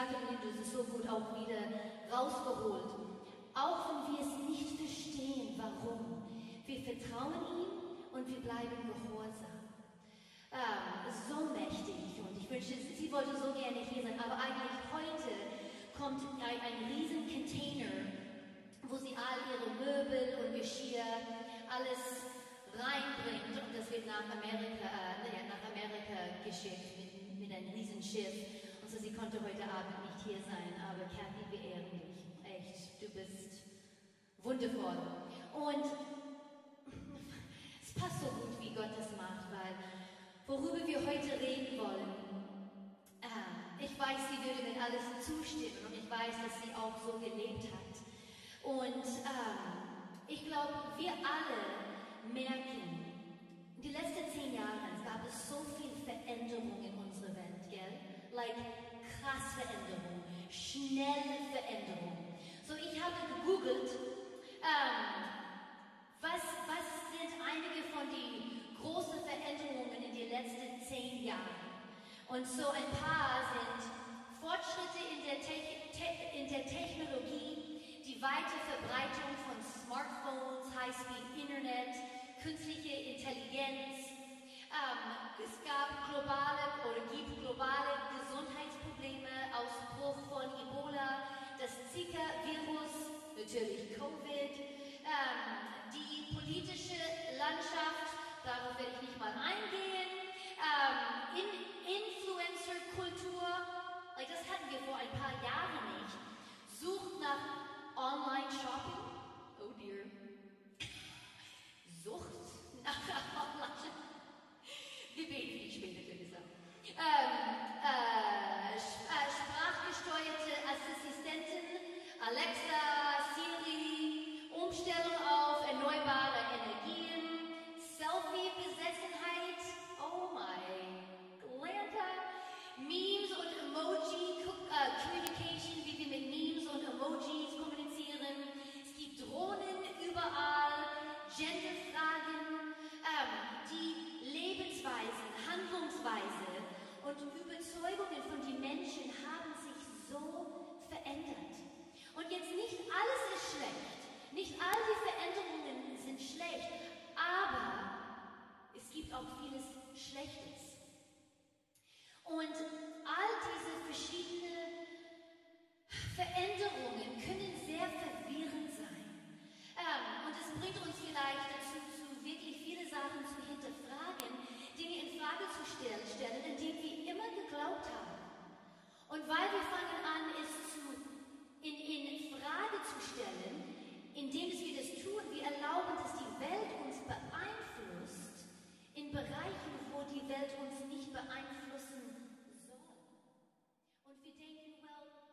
gesagt haben, du hast es so gut auch wieder rausgeholt. Auch wenn wir es nicht verstehen, warum. Wir vertrauen ihm und wir bleiben gehorsam. Ähm, so mächtig. Und ich wünsche, sie wollte so gerne hier sein, aber eigentlich heute kommt ein, ein riesen Container, wo sie all ihre Möbel und Geschirr, alles reinbringt und das wird nach Amerika, äh, nach Amerika geschickt mit, mit einem riesen Schiff. Und so sie konnte heute Abend nicht hier sein, aber Kathy, wir ehren dich. Echt, du bist wundervoll. Und es passt so gut, wie Gott das macht, weil worüber wir heute reden wollen, äh, ich weiß, sie würde mir alles zustimmen und ich weiß, dass sie auch so gelebt hat. Und äh, ich glaube, wir alle merken, den letzten zehn Jahren gab es so viel Veränderung in unserer Welt, gell? Like krass Veränderung, schnelle Veränderung. So, ich habe gegoogelt, ähm, was, was sind einige von den großen Veränderungen in den letzten zehn Jahren? Und so ein paar sind Fortschritte in der, Te Te in der Technologie, die weite Verbreitung von Smartphones, High-Speed-Internet, künstliche Intelligenz. Ähm, es gab globale oder gibt globale Gesundheitsprobleme, Ausbruch von Ebola, das Zika-Virus, natürlich Covid, ähm, die politische Landschaft, darauf werde ich nicht mal eingehen, ähm, in Influencer-Kultur, like das hatten wir vor ein paar Jahren nicht, sucht nach Online-Shopping, oh dear, Sucht nach Online, wir beten für die Sache. Ähm, äh, äh, sprachgesteuerte Assistenten, Alexa, Überzeugungen von den Menschen haben sich so verändert.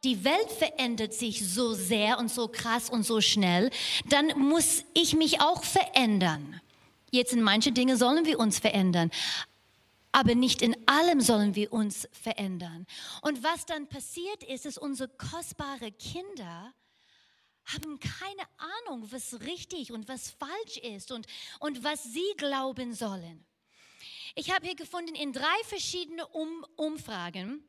Die Welt verändert sich so sehr und so krass und so schnell, dann muss ich mich auch verändern. Jetzt in manchen Dingen sollen wir uns verändern, aber nicht in allem sollen wir uns verändern. Und was dann passiert ist, ist, unsere kostbare Kinder haben keine Ahnung, was richtig und was falsch ist und, und was sie glauben sollen. Ich habe hier gefunden in drei verschiedene um Umfragen,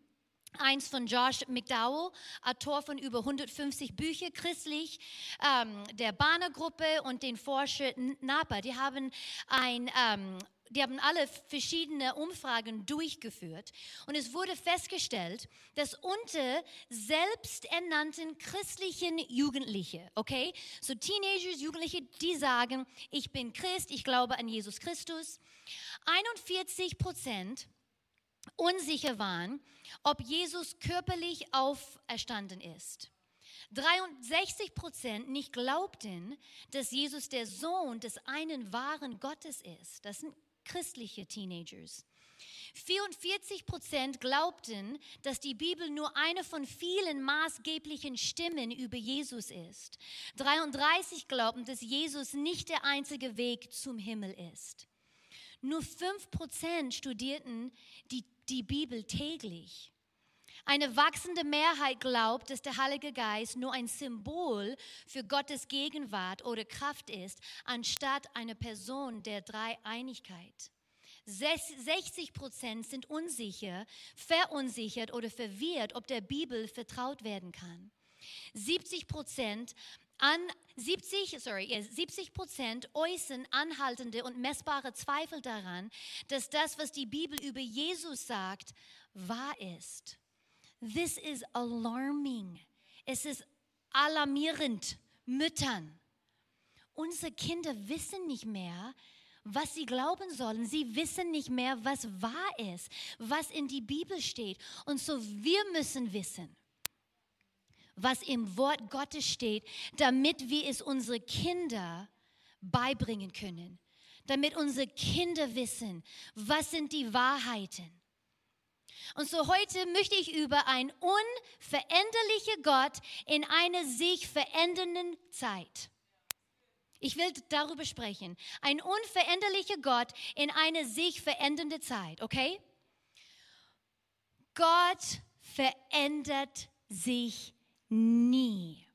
Eins von Josh McDowell, Autor von über 150 Büchern christlich, ähm, der Bahner-Gruppe und den Forscher Napa. Die haben ein ähm, die haben alle verschiedene Umfragen durchgeführt und es wurde festgestellt, dass unter selbsternannten christlichen Jugendliche, okay, so Teenagers, Jugendliche, die sagen, ich bin Christ, ich glaube an Jesus Christus, 41 Prozent unsicher waren, ob Jesus körperlich auferstanden ist. 63 Prozent nicht glaubten, dass Jesus der Sohn des einen wahren Gottes ist. Das sind christliche Teenagers. 44 Prozent glaubten, dass die Bibel nur eine von vielen maßgeblichen Stimmen über Jesus ist. 33 glaubten, dass Jesus nicht der einzige Weg zum Himmel ist. Nur 5 Prozent studierten die, die Bibel täglich. Eine wachsende Mehrheit glaubt, dass der Heilige Geist nur ein Symbol für Gottes Gegenwart oder Kraft ist, anstatt eine Person der Dreieinigkeit. 60 Prozent sind unsicher, verunsichert oder verwirrt, ob der Bibel vertraut werden kann. 70 Prozent an 70, sorry, 70 Prozent äußern anhaltende und messbare Zweifel daran, dass das, was die Bibel über Jesus sagt, wahr ist. This is alarming. Es ist alarmierend. Müttern. Unsere Kinder wissen nicht mehr, was sie glauben sollen. Sie wissen nicht mehr, was wahr ist, was in die Bibel steht. Und so wir müssen wissen, was im Wort Gottes steht, damit wir es unsere Kinder beibringen können. Damit unsere Kinder wissen, was sind die Wahrheiten. Und so heute möchte ich über einen unveränderlichen Gott in einer sich verändernden Zeit. Ich will darüber sprechen. Ein unveränderlicher Gott in einer sich verändernde Zeit, okay? Gott verändert sich nie.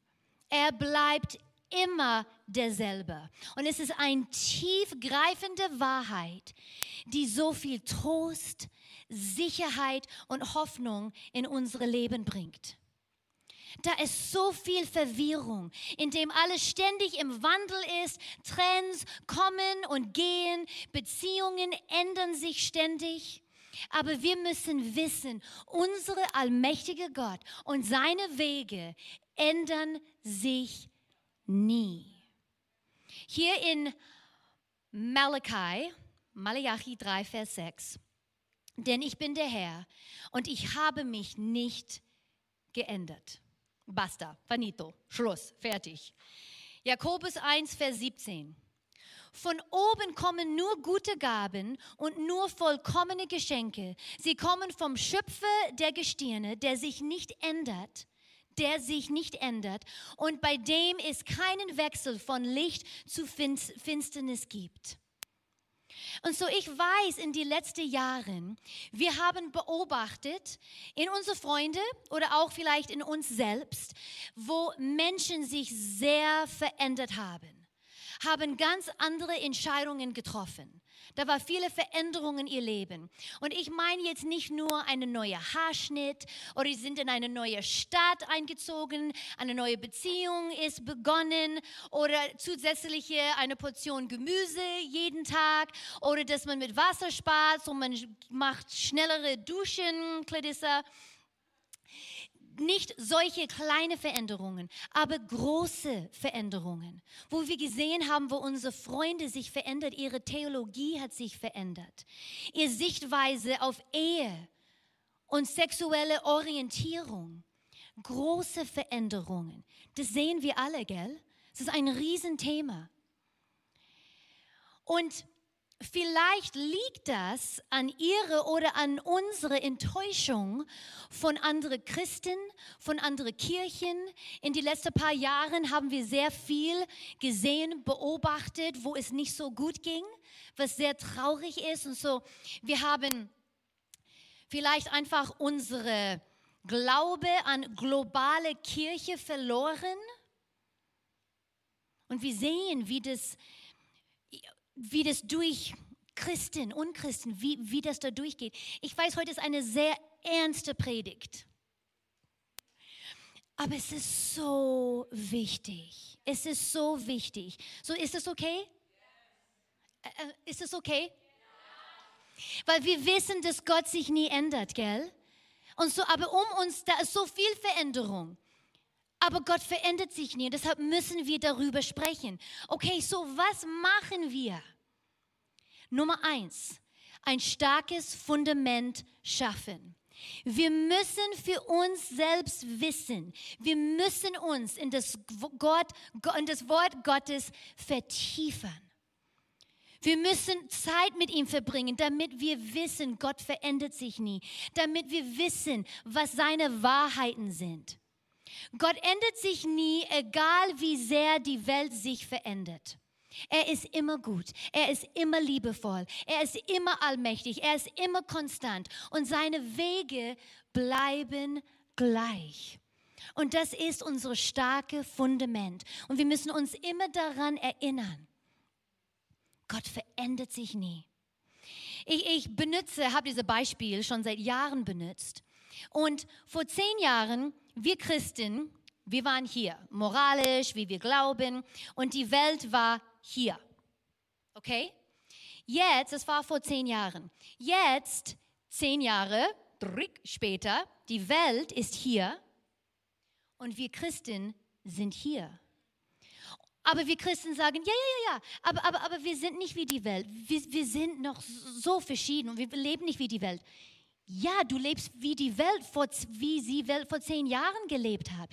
Er bleibt immer derselbe. Und es ist eine tiefgreifende Wahrheit, die so viel Trost, Sicherheit und Hoffnung in unsere Leben bringt. Da ist so viel Verwirrung, in dem alles ständig im Wandel ist. Trends kommen und gehen, Beziehungen ändern sich ständig. Aber wir müssen wissen, unsere allmächtige Gott und seine Wege ändern sich nie. Hier in Malachi, Malachi 3, Vers 6, denn ich bin der Herr und ich habe mich nicht geändert. Basta, finito, Schluss, fertig. Jakobus 1, Vers 17. Von oben kommen nur gute Gaben und nur vollkommene Geschenke. Sie kommen vom Schöpfer der Gestirne, der sich nicht ändert, der sich nicht ändert und bei dem es keinen Wechsel von Licht zu Finsternis gibt. Und so ich weiß in die letzten Jahren, wir haben beobachtet in unsere Freunde oder auch vielleicht in uns selbst, wo Menschen sich sehr verändert haben, haben ganz andere Entscheidungen getroffen da war viele Veränderungen in ihr Leben. Und ich meine jetzt nicht nur einen neuen Haarschnitt oder sie sind in eine neue Stadt eingezogen, eine neue Beziehung ist begonnen oder zusätzliche eine Portion Gemüse jeden Tag oder dass man mit Wasser spart und man macht schnellere Duschen, Clarissa nicht solche kleine Veränderungen, aber große Veränderungen, wo wir gesehen haben, wo unsere Freunde sich verändert, ihre Theologie hat sich verändert, ihre Sichtweise auf Ehe und sexuelle Orientierung, große Veränderungen. Das sehen wir alle, gell? Das ist ein Riesenthema. Und Vielleicht liegt das an ihre oder an unsere Enttäuschung von anderen Christen, von anderen Kirchen. In den letzten paar Jahren haben wir sehr viel gesehen, beobachtet, wo es nicht so gut ging, was sehr traurig ist. Und so, wir haben vielleicht einfach unsere Glaube an globale Kirche verloren. Und wir sehen, wie das wie das durch Christen, Unchristen, wie, wie das da durchgeht. Ich weiß, heute ist eine sehr ernste Predigt. Aber es ist so wichtig. Es ist so wichtig. So, ist es okay? Äh, äh, ist es okay? Weil wir wissen, dass Gott sich nie ändert, gell? Und so, aber um uns, da ist so viel Veränderung. Aber Gott verändert sich nie. Und deshalb müssen wir darüber sprechen. Okay, so was machen wir? Nummer eins, ein starkes Fundament schaffen. Wir müssen für uns selbst wissen, wir müssen uns in das, Gott, in das Wort Gottes vertiefen. Wir müssen Zeit mit ihm verbringen, damit wir wissen, Gott verändert sich nie, damit wir wissen, was seine Wahrheiten sind. Gott ändert sich nie, egal wie sehr die Welt sich verändert. Er ist immer gut, er ist immer liebevoll, er ist immer allmächtig, er ist immer konstant und seine Wege bleiben gleich. Und das ist unser starke Fundament. Und wir müssen uns immer daran erinnern, Gott verändert sich nie. Ich, ich benutze, habe dieses Beispiel schon seit Jahren benutzt. Und vor zehn Jahren, wir Christen, wir waren hier, moralisch, wie wir glauben, und die Welt war hier. Okay? Jetzt, das war vor zehn Jahren. Jetzt, zehn Jahre später, die Welt ist hier und wir Christen sind hier. Aber wir Christen sagen, ja, ja, ja, ja, aber, aber, aber wir sind nicht wie die Welt. Wir, wir sind noch so verschieden und wir leben nicht wie die Welt. Ja, du lebst wie die Welt, vor, wie sie Welt vor zehn Jahren gelebt hat.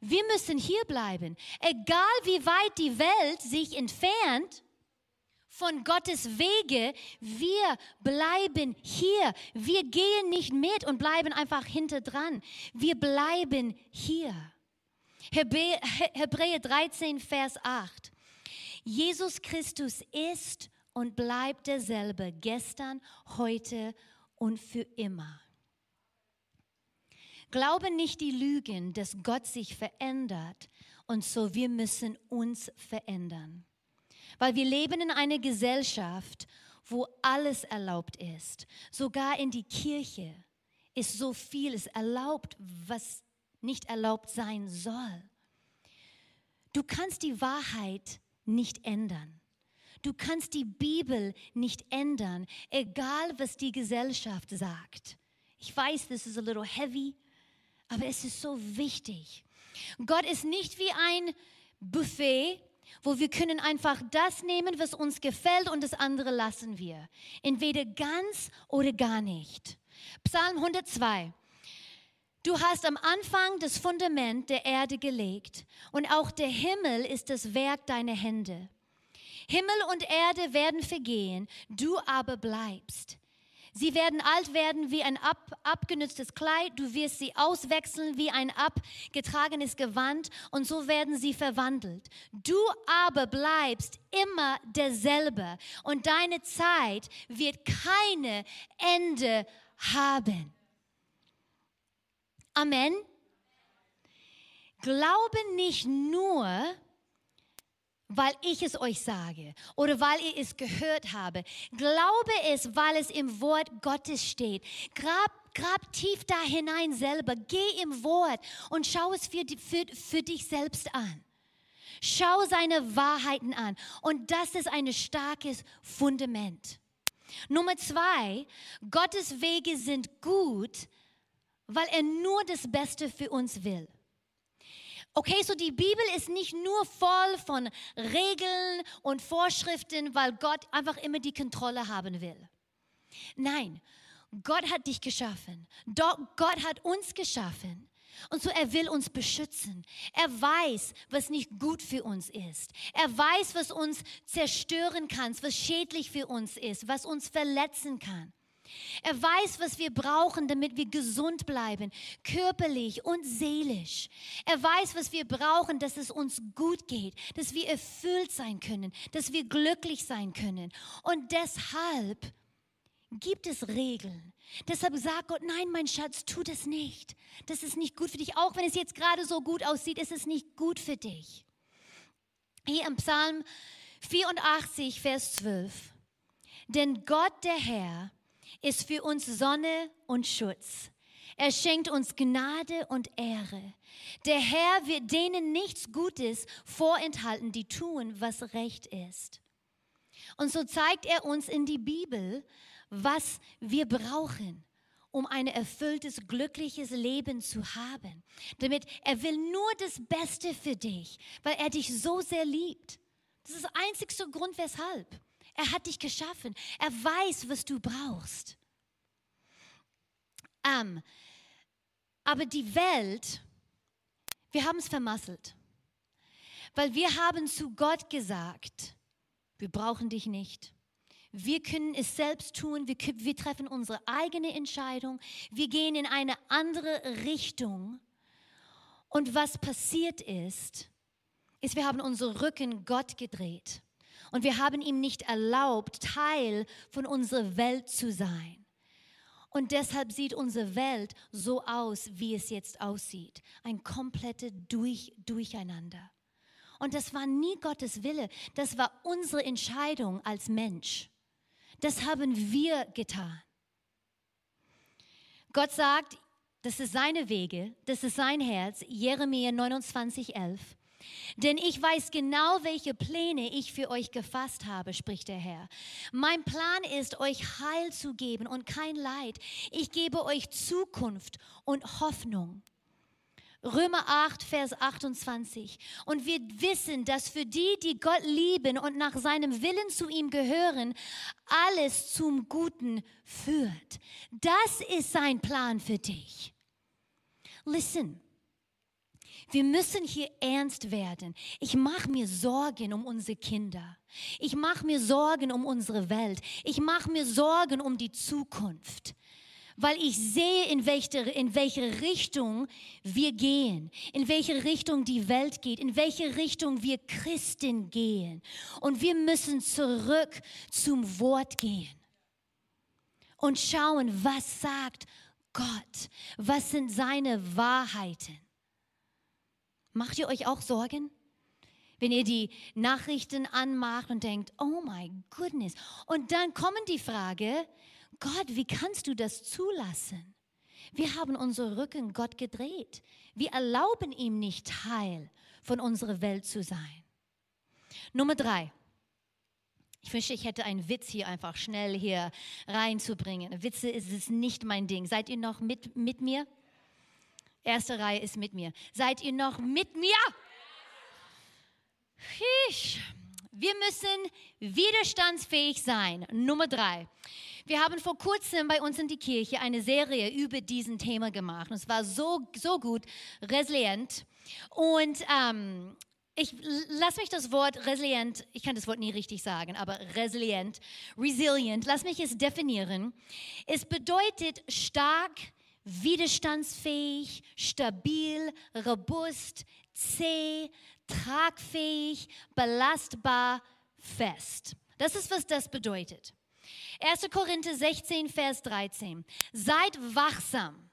Wir müssen hier bleiben. Egal wie weit die Welt sich entfernt von Gottes Wege, wir bleiben hier. Wir gehen nicht mit und bleiben einfach hinter dran. Wir bleiben hier. Hebräer 13, Vers 8. Jesus Christus ist und bleibt derselbe gestern, heute und für immer. Glaube nicht die Lügen, dass Gott sich verändert und so wir müssen uns verändern. Weil wir leben in einer Gesellschaft, wo alles erlaubt ist. Sogar in die Kirche ist so vieles erlaubt, was nicht erlaubt sein soll. Du kannst die Wahrheit nicht ändern. Du kannst die Bibel nicht ändern, egal was die Gesellschaft sagt. Ich weiß, this is a little heavy, aber es ist so wichtig. Gott ist nicht wie ein Buffet, wo wir können einfach das nehmen, was uns gefällt und das andere lassen wir. Entweder ganz oder gar nicht. Psalm 102. Du hast am Anfang das Fundament der Erde gelegt und auch der Himmel ist das Werk deiner Hände. Himmel und Erde werden vergehen, du aber bleibst. Sie werden alt werden wie ein ab, abgenütztes Kleid, du wirst sie auswechseln wie ein abgetragenes Gewand und so werden sie verwandelt. Du aber bleibst immer derselbe und deine Zeit wird keine Ende haben. Amen. Glaube nicht nur, weil ich es euch sage oder weil ihr es gehört habe. Glaube es, weil es im Wort Gottes steht. Grab, grab tief da hinein selber. Geh im Wort und schau es für, für, für dich selbst an. Schau seine Wahrheiten an. Und das ist ein starkes Fundament. Nummer zwei, Gottes Wege sind gut, weil er nur das Beste für uns will. Okay, so die Bibel ist nicht nur voll von Regeln und Vorschriften, weil Gott einfach immer die Kontrolle haben will. Nein, Gott hat dich geschaffen. Gott hat uns geschaffen. Und so er will uns beschützen. Er weiß, was nicht gut für uns ist. Er weiß, was uns zerstören kann, was schädlich für uns ist, was uns verletzen kann. Er weiß, was wir brauchen, damit wir gesund bleiben, körperlich und seelisch. Er weiß, was wir brauchen, dass es uns gut geht, dass wir erfüllt sein können, dass wir glücklich sein können. Und deshalb gibt es Regeln. Deshalb sagt Gott, nein, mein Schatz, tu das nicht. Das ist nicht gut für dich. Auch wenn es jetzt gerade so gut aussieht, ist es nicht gut für dich. Hier im Psalm 84, Vers 12. Denn Gott, der Herr, ist für uns Sonne und Schutz. Er schenkt uns Gnade und Ehre. Der Herr wird denen nichts Gutes vorenthalten, die tun, was recht ist. Und so zeigt er uns in die Bibel, was wir brauchen, um ein erfülltes, glückliches Leben zu haben. Damit er will nur das Beste für dich, weil er dich so sehr liebt. Das ist der einzigste Grund, weshalb. Er hat dich geschaffen. Er weiß, was du brauchst. Ähm, aber die Welt, wir haben es vermasselt. Weil wir haben zu Gott gesagt, wir brauchen dich nicht. Wir können es selbst tun. Wir, wir treffen unsere eigene Entscheidung. Wir gehen in eine andere Richtung. Und was passiert ist, ist, wir haben unseren Rücken Gott gedreht. Und wir haben ihm nicht erlaubt, Teil von unserer Welt zu sein. Und deshalb sieht unsere Welt so aus, wie es jetzt aussieht. Ein komplettes Durch Durcheinander. Und das war nie Gottes Wille. Das war unsere Entscheidung als Mensch. Das haben wir getan. Gott sagt, das ist seine Wege, das ist sein Herz. Jeremia 29, 11. Denn ich weiß genau, welche Pläne ich für euch gefasst habe, spricht der Herr. Mein Plan ist, euch Heil zu geben und kein Leid. Ich gebe euch Zukunft und Hoffnung. Römer 8, Vers 28. Und wir wissen, dass für die, die Gott lieben und nach seinem Willen zu ihm gehören, alles zum Guten führt. Das ist sein Plan für dich. Listen, wir müssen hier ernst werden. Ich mache mir Sorgen um unsere Kinder. Ich mache mir Sorgen um unsere Welt. Ich mache mir Sorgen um die Zukunft. Weil ich sehe, in welche, in welche Richtung wir gehen, in welche Richtung die Welt geht, in welche Richtung wir Christen gehen. Und wir müssen zurück zum Wort gehen und schauen, was sagt Gott, was sind seine Wahrheiten. Macht ihr euch auch Sorgen? Wenn ihr die Nachrichten anmacht und denkt, oh my goodness. Und dann kommen die Frage, Gott, wie kannst du das zulassen? Wir haben unsere Rücken Gott gedreht. Wir erlauben ihm nicht Teil von unserer Welt zu sein. Nummer drei. Ich wünsche, ich hätte einen Witz hier einfach schnell hier reinzubringen. Witze ist es nicht mein Ding. Seid ihr noch mit, mit mir? Erste Reihe ist mit mir. Seid ihr noch mit mir? Wir müssen widerstandsfähig sein. Nummer drei. Wir haben vor kurzem bei uns in die Kirche eine Serie über diesen Thema gemacht. Und es war so, so gut, resilient. Und ähm, ich lass mich das Wort resilient, ich kann das Wort nie richtig sagen, aber resilient, resilient, lass mich es definieren. Es bedeutet stark, widerstandsfähig, stabil, robust, zäh, tragfähig, belastbar, fest. Das ist, was das bedeutet. 1. Korinther 16, Vers 13. Seid wachsam.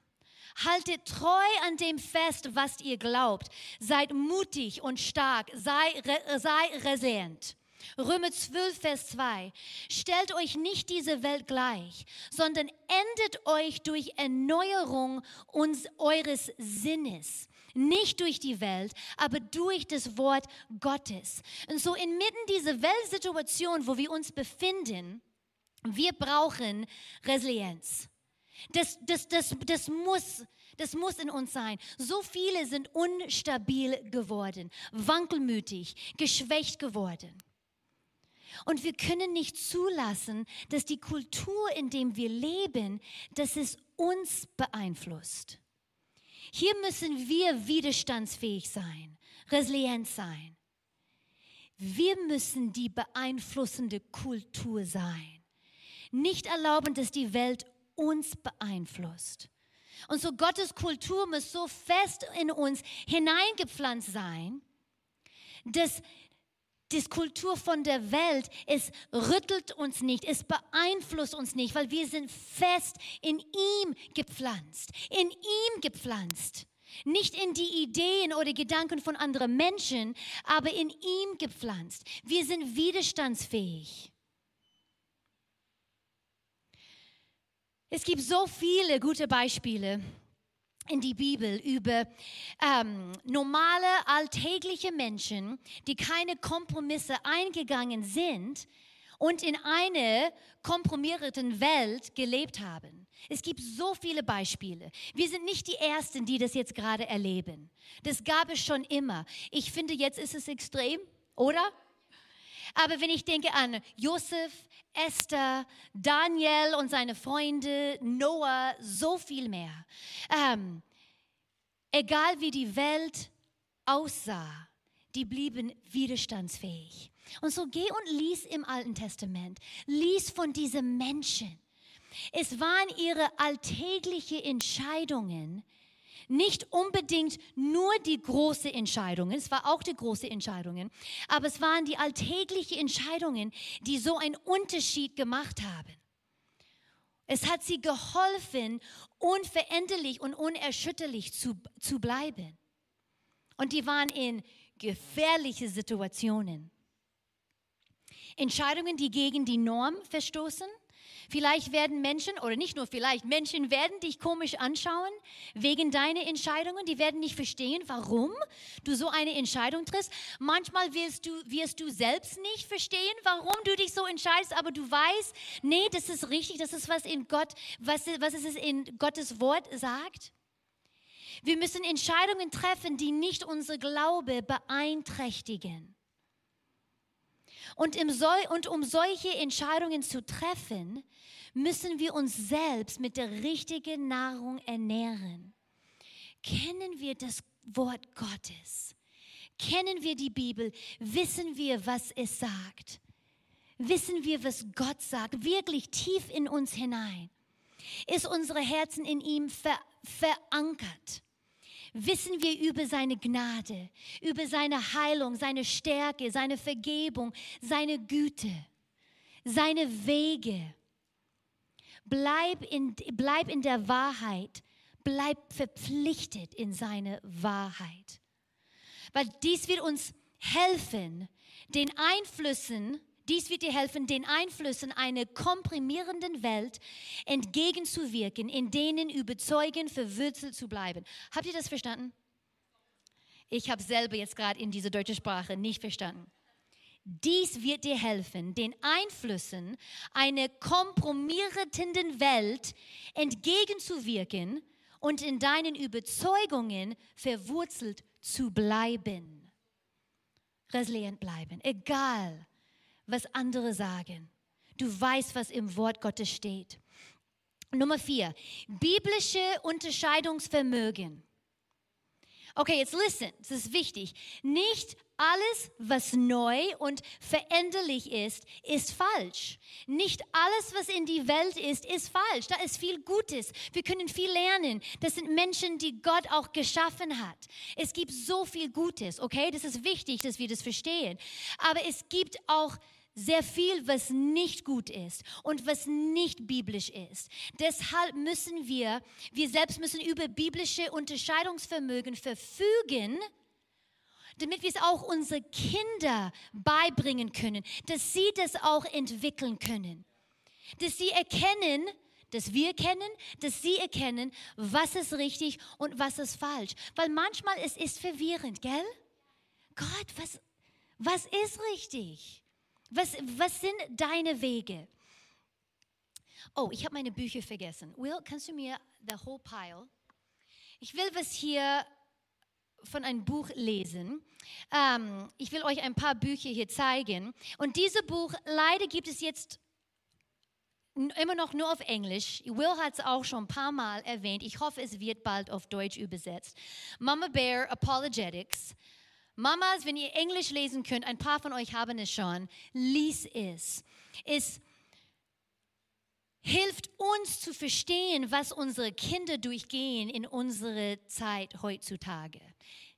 Haltet treu an dem fest, was ihr glaubt. Seid mutig und stark. Sei, sei resilient. Römer 12, Vers 2. Stellt euch nicht diese Welt gleich, sondern endet euch durch Erneuerung uns, eures Sinnes. Nicht durch die Welt, aber durch das Wort Gottes. Und so inmitten dieser Weltsituation, wo wir uns befinden, wir brauchen Resilienz. Das, das, das, das, muss, das muss in uns sein. So viele sind unstabil geworden, wankelmütig, geschwächt geworden. Und wir können nicht zulassen, dass die Kultur, in der wir leben, dass es uns beeinflusst. Hier müssen wir widerstandsfähig sein, resilient sein. Wir müssen die beeinflussende Kultur sein. Nicht erlauben, dass die Welt uns beeinflusst. Und so Gottes Kultur muss so fest in uns hineingepflanzt sein, dass die Kultur von der Welt, es rüttelt uns nicht, es beeinflusst uns nicht, weil wir sind fest in ihm gepflanzt, in ihm gepflanzt. Nicht in die Ideen oder Gedanken von anderen Menschen, aber in ihm gepflanzt. Wir sind widerstandsfähig. Es gibt so viele gute Beispiele in die Bibel über ähm, normale, alltägliche Menschen, die keine Kompromisse eingegangen sind und in einer komprimierten Welt gelebt haben. Es gibt so viele Beispiele. Wir sind nicht die Ersten, die das jetzt gerade erleben. Das gab es schon immer. Ich finde, jetzt ist es extrem, oder? Aber wenn ich denke an Josef, Esther, Daniel und seine Freunde, Noah, so viel mehr. Ähm, egal wie die Welt aussah, die blieben widerstandsfähig. Und so geh und lies im Alten Testament, lies von diesen Menschen. Es waren ihre alltäglichen Entscheidungen, nicht unbedingt nur die großen Entscheidungen, es war auch die großen Entscheidungen, aber es waren die alltäglichen Entscheidungen, die so einen Unterschied gemacht haben. Es hat sie geholfen, unveränderlich und unerschütterlich zu, zu bleiben. Und die waren in gefährliche Situationen. Entscheidungen, die gegen die Norm verstoßen, Vielleicht werden Menschen, oder nicht nur vielleicht, Menschen werden dich komisch anschauen wegen deiner Entscheidungen. Die werden nicht verstehen, warum du so eine Entscheidung triffst. Manchmal wirst du, wirst du selbst nicht verstehen, warum du dich so entscheidest, aber du weißt, nee, das ist richtig, das ist was in Gott, was, was es in Gottes Wort sagt. Wir müssen Entscheidungen treffen, die nicht unsere Glaube beeinträchtigen. Und, im und um solche Entscheidungen zu treffen, müssen wir uns selbst mit der richtigen Nahrung ernähren. Kennen wir das Wort Gottes? Kennen wir die Bibel? Wissen wir, was es sagt? Wissen wir, was Gott sagt? Wirklich tief in uns hinein. Ist unsere Herzen in ihm ver verankert? Wissen wir über seine Gnade, über seine Heilung, seine Stärke, seine Vergebung, seine Güte, seine Wege? Bleib in, bleib in der Wahrheit. Bleib verpflichtet in seine Wahrheit. Weil dies wird uns helfen, den Einflüssen, dies wird dir helfen, den Einflüssen einer komprimierenden Welt entgegenzuwirken, in denen überzeugend verwurzelt zu bleiben. Habt ihr das verstanden? Ich habe selber jetzt gerade in dieser deutschen Sprache nicht verstanden. Dies wird dir helfen, den Einflüssen einer kompromierenden Welt entgegenzuwirken und in deinen Überzeugungen verwurzelt zu bleiben. Resilient bleiben, egal was andere sagen. Du weißt, was im Wort Gottes steht. Nummer vier, biblische Unterscheidungsvermögen. Okay, jetzt listen, das ist wichtig. Nicht alles, was neu und veränderlich ist, ist falsch. Nicht alles, was in die Welt ist, ist falsch. Da ist viel Gutes. Wir können viel lernen. Das sind Menschen, die Gott auch geschaffen hat. Es gibt so viel Gutes, okay? Das ist wichtig, dass wir das verstehen. Aber es gibt auch sehr viel, was nicht gut ist und was nicht biblisch ist. Deshalb müssen wir, wir selbst müssen über biblische Unterscheidungsvermögen verfügen, damit wir es auch unsere Kinder beibringen können, dass sie das auch entwickeln können. Dass sie erkennen, dass wir erkennen, dass sie erkennen, was ist richtig und was ist falsch. Weil manchmal es ist verwirrend, gell? Gott, was, was ist richtig? Was, was sind deine Wege? Oh, ich habe meine Bücher vergessen. Will, kannst du mir the whole pile? Ich will was hier von einem Buch lesen. Ähm, ich will euch ein paar Bücher hier zeigen. Und dieses Buch, leider gibt es jetzt immer noch nur auf Englisch. Will hat es auch schon ein paar Mal erwähnt. Ich hoffe, es wird bald auf Deutsch übersetzt. Mama Bear Apologetics. Mamas, wenn ihr Englisch lesen könnt, ein paar von euch haben es schon, lies es. Es hilft uns zu verstehen, was unsere Kinder durchgehen in unserer Zeit heutzutage.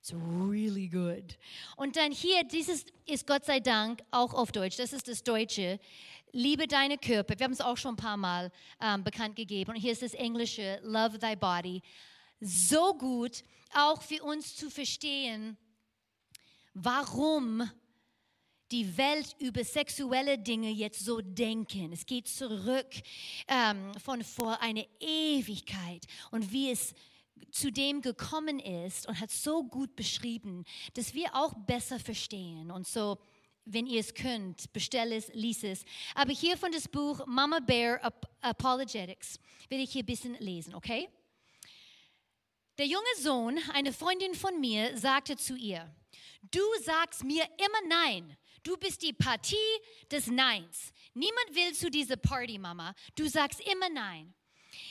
It's really good. Und dann hier, dieses ist Gott sei Dank auch auf Deutsch. Das ist das Deutsche. Liebe deine Körper. Wir haben es auch schon ein paar Mal ähm, bekannt gegeben. Und hier ist das Englische. Love thy body. So gut, auch für uns zu verstehen, warum die Welt über sexuelle Dinge jetzt so denken. Es geht zurück ähm, von vor einer Ewigkeit und wie es zu dem gekommen ist und hat so gut beschrieben, dass wir auch besser verstehen. Und so, wenn ihr es könnt, bestell es, lies es. Aber hier von das Buch Mama Bear Apologetics will ich hier ein bisschen lesen, okay? Der junge Sohn, eine Freundin von mir, sagte zu ihr, du sagst mir immer Nein. Du bist die Partie des Neins. Niemand will zu dieser Party, Mama. Du sagst immer Nein.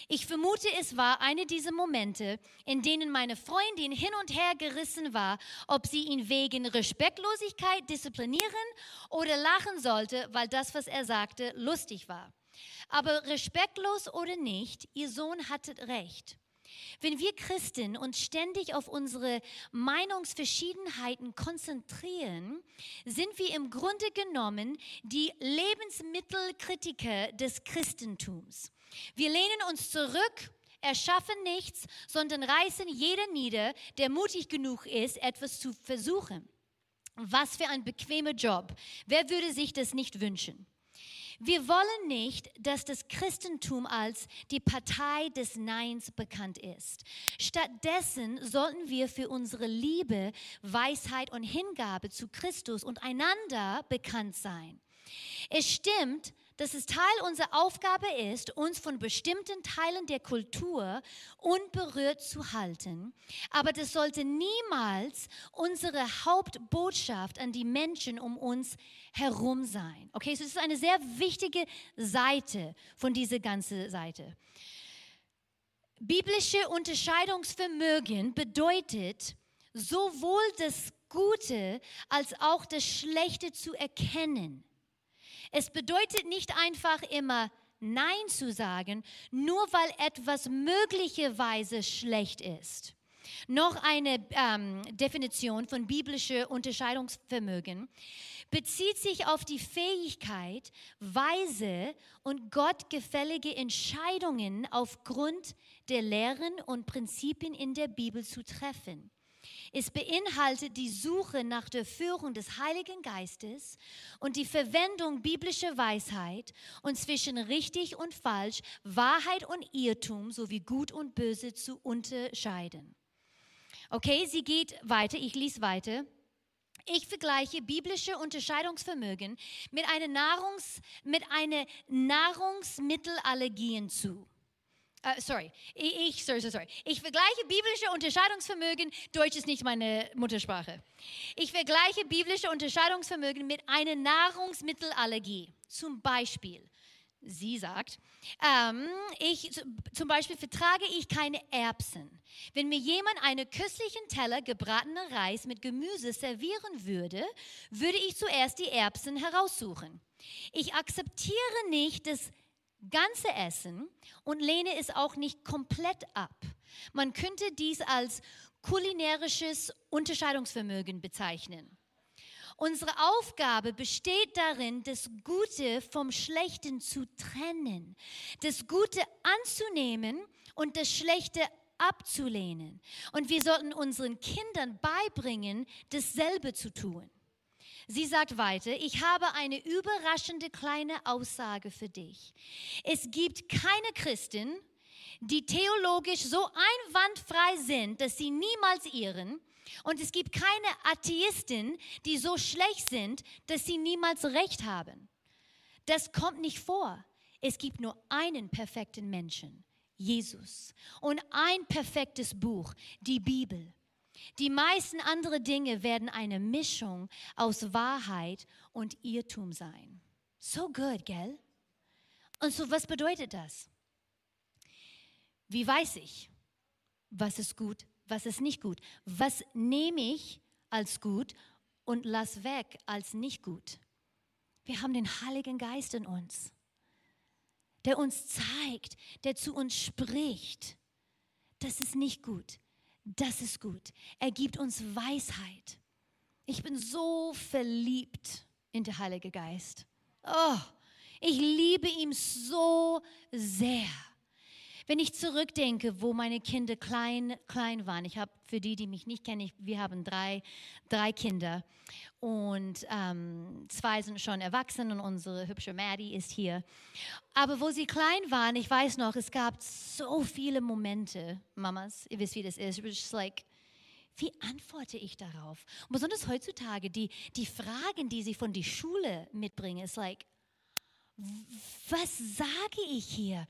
Ich vermute, es war eine dieser Momente, in denen meine Freundin hin und her gerissen war, ob sie ihn wegen Respektlosigkeit disziplinieren oder lachen sollte, weil das, was er sagte, lustig war. Aber respektlos oder nicht, ihr Sohn hatte recht. Wenn wir Christen uns ständig auf unsere Meinungsverschiedenheiten konzentrieren, sind wir im Grunde genommen die Lebensmittelkritiker des Christentums. Wir lehnen uns zurück, erschaffen nichts, sondern reißen jeden nieder, der mutig genug ist, etwas zu versuchen. Was für ein bequemer Job. Wer würde sich das nicht wünschen? Wir wollen nicht, dass das Christentum als die Partei des Neins bekannt ist. Stattdessen sollten wir für unsere Liebe, Weisheit und Hingabe zu Christus und einander bekannt sein. Es stimmt, dass es Teil unserer Aufgabe ist, uns von bestimmten Teilen der Kultur unberührt zu halten. Aber das sollte niemals unsere Hauptbotschaft an die Menschen um uns herum sein. Okay, so das ist eine sehr wichtige Seite von dieser ganzen Seite. Biblische Unterscheidungsvermögen bedeutet, sowohl das Gute als auch das Schlechte zu erkennen. Es bedeutet nicht einfach immer Nein zu sagen, nur weil etwas möglicherweise schlecht ist. Noch eine ähm, Definition von biblischem Unterscheidungsvermögen bezieht sich auf die Fähigkeit, weise und gottgefällige Entscheidungen aufgrund der Lehren und Prinzipien in der Bibel zu treffen. Es beinhaltet die Suche nach der Führung des Heiligen Geistes und die Verwendung biblischer Weisheit und zwischen richtig und falsch, Wahrheit und Irrtum sowie gut und böse zu unterscheiden. Okay, sie geht weiter, ich lese weiter. Ich vergleiche biblische Unterscheidungsvermögen mit einer, Nahrungs, mit einer Nahrungsmittelallergien zu. Uh, sorry, ich, sorry, sorry. Ich vergleiche biblische Unterscheidungsvermögen, Deutsch ist nicht meine Muttersprache. Ich vergleiche biblische Unterscheidungsvermögen mit einer Nahrungsmittelallergie. Zum Beispiel, sie sagt, ähm, ich, zum Beispiel vertrage ich keine Erbsen. Wenn mir jemand einen köstlichen Teller gebratener Reis mit Gemüse servieren würde, würde ich zuerst die Erbsen heraussuchen. Ich akzeptiere nicht, dass ganze Essen und lehne es auch nicht komplett ab. Man könnte dies als kulinarisches Unterscheidungsvermögen bezeichnen. Unsere Aufgabe besteht darin, das Gute vom Schlechten zu trennen, das Gute anzunehmen und das Schlechte abzulehnen. Und wir sollten unseren Kindern beibringen, dasselbe zu tun. Sie sagt weiter, ich habe eine überraschende kleine Aussage für dich. Es gibt keine Christen, die theologisch so einwandfrei sind, dass sie niemals irren. Und es gibt keine Atheisten, die so schlecht sind, dass sie niemals recht haben. Das kommt nicht vor. Es gibt nur einen perfekten Menschen, Jesus, und ein perfektes Buch, die Bibel. Die meisten anderen Dinge werden eine Mischung aus Wahrheit und Irrtum sein. So good, gell? Und so, was bedeutet das? Wie weiß ich, was ist gut, was ist nicht gut? Was nehme ich als gut und lass weg als nicht gut? Wir haben den Heiligen Geist in uns, der uns zeigt, der zu uns spricht. Das ist nicht gut. Das ist gut. Er gibt uns Weisheit. Ich bin so verliebt in den Heiligen Geist. Oh, ich liebe ihn so sehr. Wenn ich zurückdenke, wo meine Kinder klein, klein waren, ich habe für die, die mich nicht kennen, ich, wir haben drei, drei Kinder und ähm, zwei sind schon erwachsen und unsere hübsche Maddie ist hier. Aber wo sie klein waren, ich weiß noch, es gab so viele Momente, Mamas, ihr wisst, wie das ist, just like, wie antworte ich darauf? Und besonders heutzutage, die, die Fragen, die sie von der Schule mitbringen, ist like, was sage ich hier?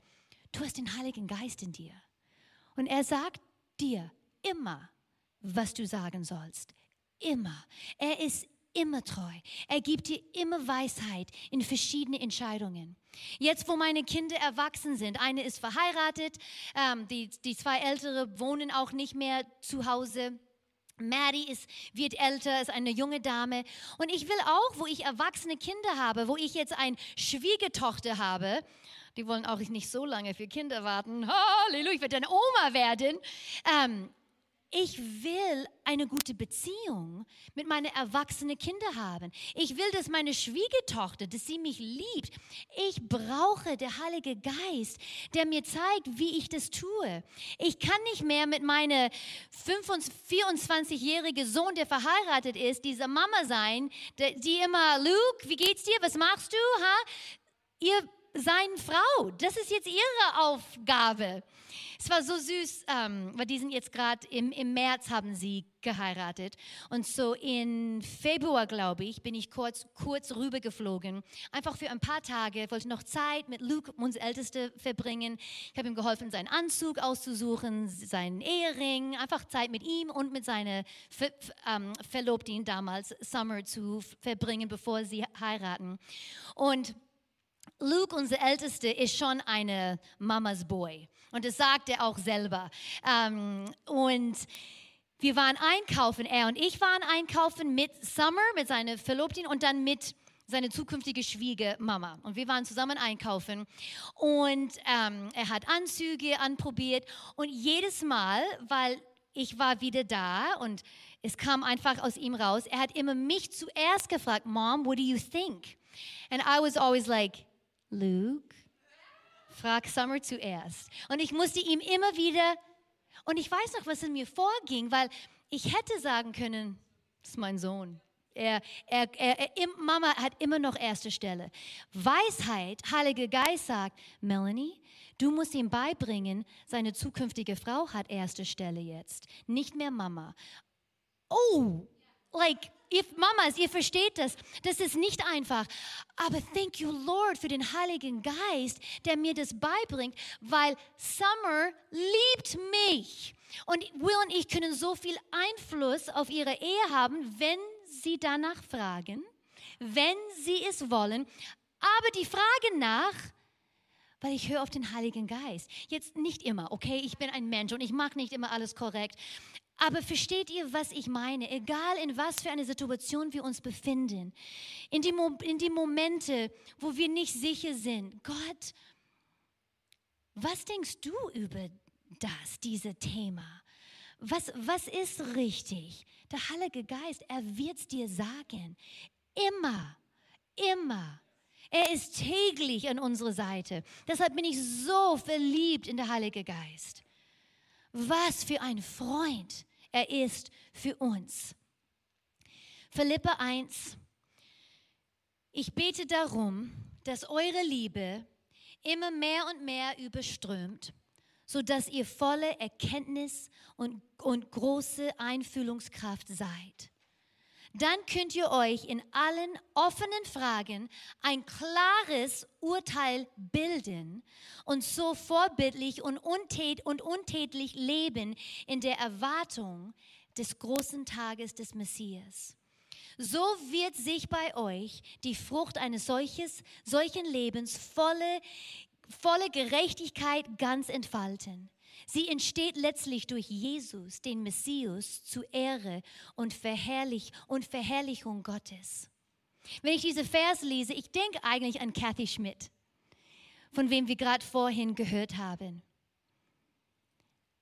Du hast den Heiligen Geist in dir. Und er sagt dir immer, was du sagen sollst. Immer. Er ist immer treu. Er gibt dir immer Weisheit in verschiedene Entscheidungen. Jetzt, wo meine Kinder erwachsen sind, eine ist verheiratet, ähm, die, die zwei ältere wohnen auch nicht mehr zu Hause. Maddie ist, wird älter, ist eine junge Dame. Und ich will auch, wo ich erwachsene Kinder habe, wo ich jetzt eine Schwiegertochter habe, die wollen auch nicht so lange für Kinder warten. Halleluja, ich werde eine Oma werden. Ähm, ich will eine gute Beziehung mit meinen erwachsenen Kindern haben. Ich will, dass meine Schwiegertochter, dass sie mich liebt. Ich brauche den Heiligen Geist, der mir zeigt, wie ich das tue. Ich kann nicht mehr mit meinem 24-jährigen Sohn, der verheiratet ist, dieser Mama sein, die immer, Luke, wie geht's dir? Was machst du? Ha? Ihr seine Frau. Das ist jetzt ihre Aufgabe. Es war so süß, ähm, weil die sind jetzt gerade im, im März haben sie geheiratet. Und so in Februar, glaube ich, bin ich kurz, kurz rübergeflogen. Einfach für ein paar Tage. Wollte noch Zeit mit Luke, unser Ältester, verbringen. Ich habe ihm geholfen, seinen Anzug auszusuchen, seinen Ehering. Einfach Zeit mit ihm und mit seiner Ver ähm, Verlobten damals, Summer, zu verbringen, bevor sie heiraten. Und Luke, unser Ältester, ist schon eine Mamas Boy. Und das sagt er auch selber. Ähm, und wir waren einkaufen, er und ich waren einkaufen mit Summer, mit seiner Verlobten und dann mit seiner zukünftige Schwiegermama. Und wir waren zusammen einkaufen. Und ähm, er hat Anzüge anprobiert. Und jedes Mal, weil ich war wieder da und es kam einfach aus ihm raus, er hat immer mich zuerst gefragt, Mom, what do you think? And I was always like, Luke, frag Summer zuerst. Und ich musste ihm immer wieder, und ich weiß noch, was in mir vorging, weil ich hätte sagen können, das ist mein Sohn. Er, er, er, er, Mama hat immer noch erste Stelle. Weisheit, Heiliger Geist sagt, Melanie, du musst ihm beibringen, seine zukünftige Frau hat erste Stelle jetzt, nicht mehr Mama. Oh, like, ihr Mamas, ihr versteht das. Das ist nicht einfach. Aber thank you, Lord, für den Heiligen Geist, der mir das beibringt, weil Summer liebt mich. Und Will und ich können so viel Einfluss auf ihre Ehe haben, wenn sie danach fragen, wenn sie es wollen. Aber die Frage nach, weil ich höre auf den Heiligen Geist. Jetzt nicht immer, okay? Ich bin ein Mensch und ich mache nicht immer alles korrekt. Aber versteht ihr, was ich meine? Egal in was für eine Situation wir uns befinden, in die, Mo in die Momente, wo wir nicht sicher sind, Gott, was denkst du über das, dieses Thema? Was, was ist richtig? Der Heilige Geist, er wird es dir sagen. Immer, immer. Er ist täglich an unserer Seite. Deshalb bin ich so verliebt in den Heiligen Geist. Was für ein Freund er ist für uns. Philippe 1. Ich bete darum, dass eure Liebe immer mehr und mehr überströmt, sodass ihr volle Erkenntnis und, und große Einfühlungskraft seid dann könnt ihr euch in allen offenen Fragen ein klares Urteil bilden und so vorbildlich und, untät und untätlich leben in der Erwartung des großen Tages des Messias. So wird sich bei euch die Frucht eines solches, solchen Lebens volle, volle Gerechtigkeit ganz entfalten. Sie entsteht letztlich durch Jesus, den Messias, zu Ehre und, Verherrlich und Verherrlichung Gottes. Wenn ich diese Vers lese, ich denke eigentlich an Kathy Schmidt, von wem wir gerade vorhin gehört haben.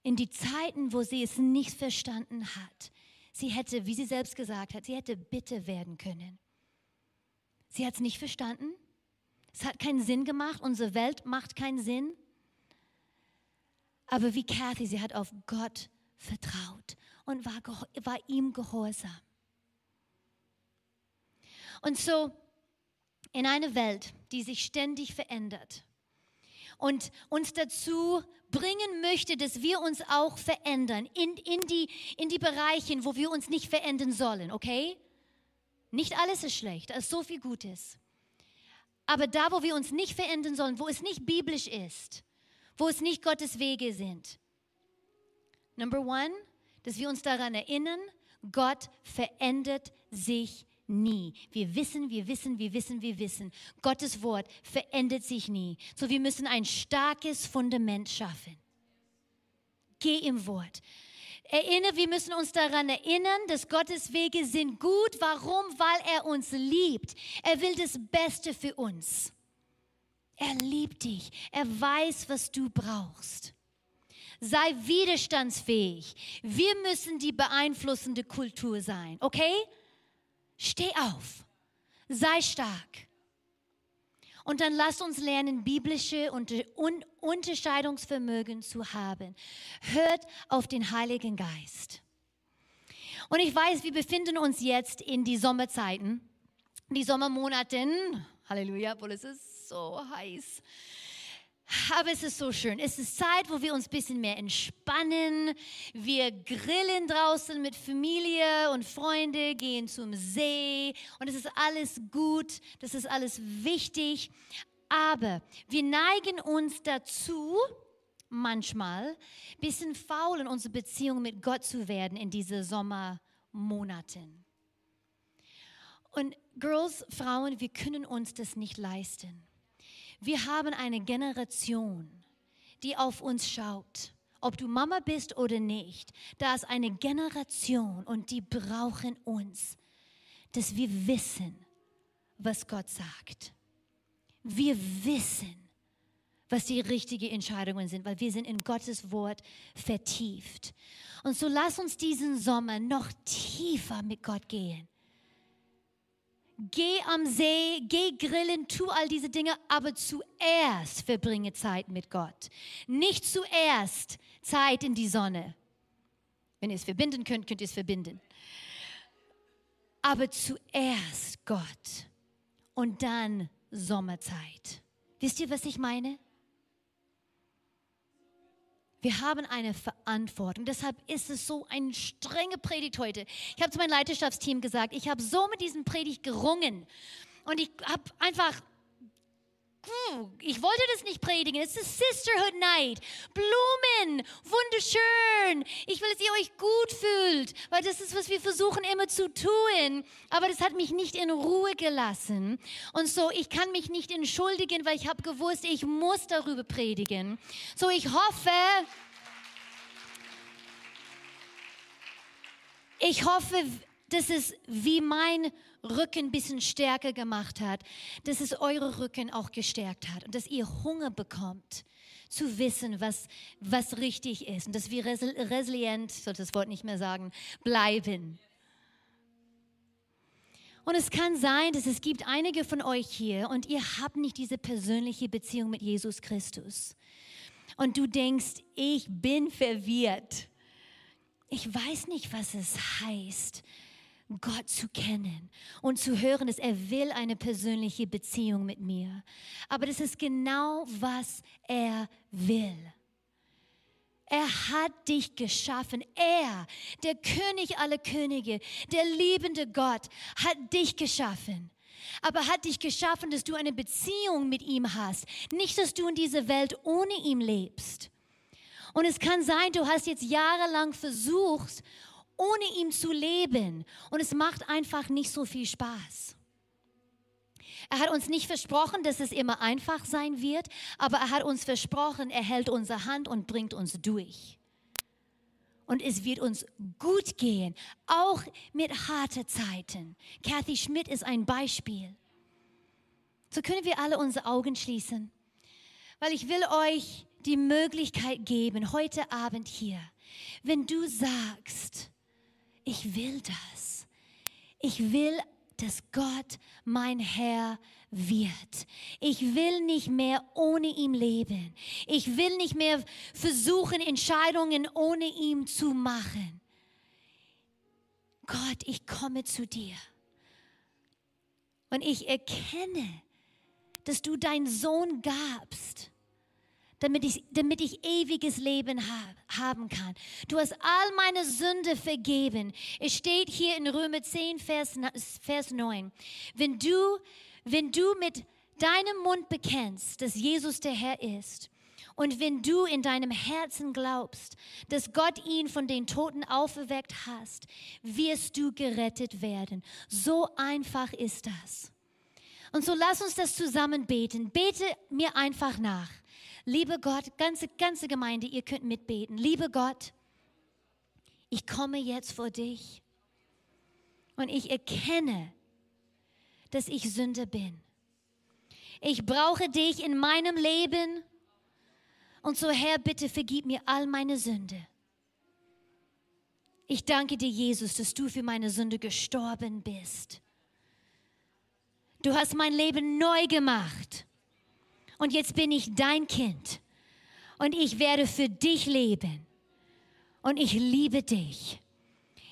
In die Zeiten, wo sie es nicht verstanden hat, sie hätte, wie sie selbst gesagt hat, sie hätte bitte werden können. Sie hat es nicht verstanden. Es hat keinen Sinn gemacht. Unsere Welt macht keinen Sinn. Aber wie Kathy, sie hat auf Gott vertraut und war, war ihm gehorsam. Und so in einer Welt, die sich ständig verändert und uns dazu bringen möchte, dass wir uns auch verändern in, in, die, in die Bereiche, wo wir uns nicht verändern sollen, okay? Nicht alles ist schlecht, da ist so viel Gutes. Aber da, wo wir uns nicht verändern sollen, wo es nicht biblisch ist, wo es nicht Gottes Wege sind. Number one, dass wir uns daran erinnern, Gott verändert sich nie. Wir wissen, wir wissen, wir wissen, wir wissen. Gottes Wort verändert sich nie. So wir müssen ein starkes Fundament schaffen. Geh im Wort. Erinnere, wir müssen uns daran erinnern, dass Gottes Wege sind gut. Warum? Weil er uns liebt. Er will das Beste für uns. Er liebt dich. Er weiß, was du brauchst. Sei widerstandsfähig. Wir müssen die beeinflussende Kultur sein. Okay? Steh auf. Sei stark. Und dann lass uns lernen, biblische Unterscheidungsvermögen zu haben. Hört auf den Heiligen Geist. Und ich weiß, wir befinden uns jetzt in die Sommerzeiten, die Sommermonaten. Halleluja, es ist so heiß. Aber es ist so schön. Es ist Zeit, wo wir uns ein bisschen mehr entspannen. Wir grillen draußen mit Familie und Freunde, gehen zum See und es ist alles gut, das ist alles wichtig. Aber wir neigen uns dazu, manchmal ein bisschen faul in unserer Beziehung mit Gott zu werden in diese Sommermonaten. Und Girls, Frauen, wir können uns das nicht leisten. Wir haben eine Generation, die auf uns schaut. Ob du Mama bist oder nicht, da ist eine Generation und die brauchen uns, dass wir wissen, was Gott sagt. Wir wissen, was die richtigen Entscheidungen sind, weil wir sind in Gottes Wort vertieft. Und so lass uns diesen Sommer noch tiefer mit Gott gehen geh am See, geh grillen, tu all diese Dinge, aber zuerst verbringe Zeit mit Gott. Nicht zuerst Zeit in die Sonne. Wenn ihr es verbinden könnt, könnt ihr es verbinden. Aber zuerst Gott und dann Sommerzeit. Wisst ihr, was ich meine? Wir haben eine Verantwortung. Deshalb ist es so eine strenge Predigt heute. Ich habe zu meinem Leiterschaftsteam gesagt, ich habe so mit diesem Predigt gerungen. Und ich habe einfach, ich wollte das nicht predigen. Es ist Sisterhood Night. Blumen, wunderschön. Ich will, dass ihr euch gut fühlt, weil das ist, was wir versuchen immer zu tun. Aber das hat mich nicht in Ruhe gelassen. Und so, ich kann mich nicht entschuldigen, weil ich habe gewusst, ich muss darüber predigen. So, ich hoffe, ich hoffe, dass es wie mein Rücken ein bisschen stärker gemacht hat, dass es eure Rücken auch gestärkt hat und dass ihr Hunger bekommt zu wissen, was, was richtig ist und dass wir resilient, ich sollte das Wort nicht mehr sagen, bleiben. Und es kann sein, dass es gibt einige von euch hier und ihr habt nicht diese persönliche Beziehung mit Jesus Christus. Und du denkst, ich bin verwirrt. Ich weiß nicht, was es heißt, Gott zu kennen und zu hören, dass er will eine persönliche Beziehung mit mir. Aber das ist genau, was er will. Er hat dich geschaffen. Er, der König aller Könige, der liebende Gott, hat dich geschaffen. Aber hat dich geschaffen, dass du eine Beziehung mit ihm hast. Nicht, dass du in dieser Welt ohne ihn lebst. Und es kann sein, du hast jetzt jahrelang versucht, ohne ihn zu leben. Und es macht einfach nicht so viel Spaß. Er hat uns nicht versprochen, dass es immer einfach sein wird, aber er hat uns versprochen, er hält unsere Hand und bringt uns durch. Und es wird uns gut gehen, auch mit harten Zeiten. Kathy Schmidt ist ein Beispiel. So können wir alle unsere Augen schließen, weil ich will euch die Möglichkeit geben, heute Abend hier, wenn du sagst, ich will das. Ich will dass Gott mein Herr wird. Ich will nicht mehr ohne ihm leben. Ich will nicht mehr versuchen, Entscheidungen ohne ihm zu machen. Gott, ich komme zu dir. Und ich erkenne, dass du deinen Sohn gabst, damit ich, damit ich ewiges Leben hab, haben kann. Du hast all meine Sünde vergeben. Es steht hier in Römer 10, Vers, Vers 9. Wenn du, wenn du mit deinem Mund bekennst, dass Jesus der Herr ist, und wenn du in deinem Herzen glaubst, dass Gott ihn von den Toten auferweckt hast, wirst du gerettet werden. So einfach ist das. Und so lass uns das zusammen beten. Bete mir einfach nach. Liebe Gott, ganze, ganze Gemeinde, ihr könnt mitbeten. Liebe Gott, ich komme jetzt vor dich und ich erkenne, dass ich Sünder bin. Ich brauche dich in meinem Leben und so Herr, bitte vergib mir all meine Sünde. Ich danke dir, Jesus, dass du für meine Sünde gestorben bist. Du hast mein Leben neu gemacht und jetzt bin ich dein Kind und ich werde für dich leben und ich liebe dich.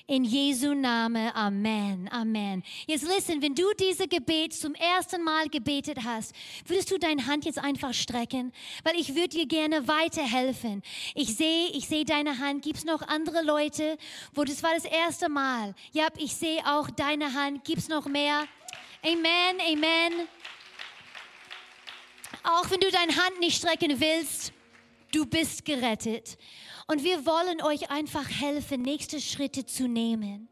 In Jesu Name, Amen, Amen. Jetzt listen, wenn du diese Gebet zum ersten Mal gebetet hast, würdest du deine Hand jetzt einfach strecken, weil ich würde dir gerne weiterhelfen. Ich sehe, ich sehe deine Hand. Gibt es noch andere Leute, wo das war das erste Mal? Ja, ich sehe auch deine Hand. Gibt es noch mehr? Amen, Amen. Auch wenn du deine Hand nicht strecken willst, du bist gerettet. Und wir wollen euch einfach helfen, nächste Schritte zu nehmen.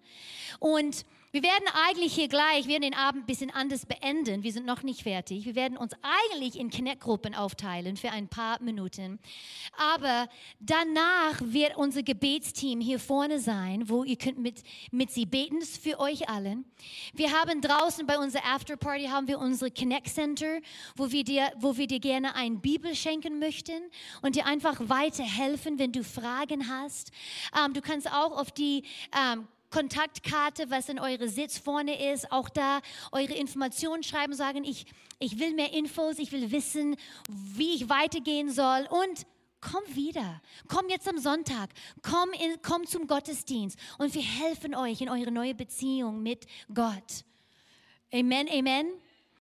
Und wir werden eigentlich hier gleich, wir werden den Abend ein bisschen anders beenden. Wir sind noch nicht fertig. Wir werden uns eigentlich in Connect-Gruppen aufteilen für ein paar Minuten. Aber danach wird unser Gebetsteam hier vorne sein, wo ihr könnt mit, mit sie beten. Das für euch allen. Wir haben draußen bei unserer Afterparty haben wir unsere Connect Center, wo wir dir, wo wir dir gerne ein Bibel schenken möchten und dir einfach weiterhelfen, wenn du Fragen hast. Ähm, du kannst auch auf die ähm, Kontaktkarte, was in eure Sitz vorne ist, auch da eure Informationen schreiben, sagen, ich, ich will mehr Infos, ich will wissen, wie ich weitergehen soll und komm wieder. Komm jetzt am Sonntag. Komm, in, komm zum Gottesdienst und wir helfen euch in eure neue Beziehung mit Gott. Amen, amen.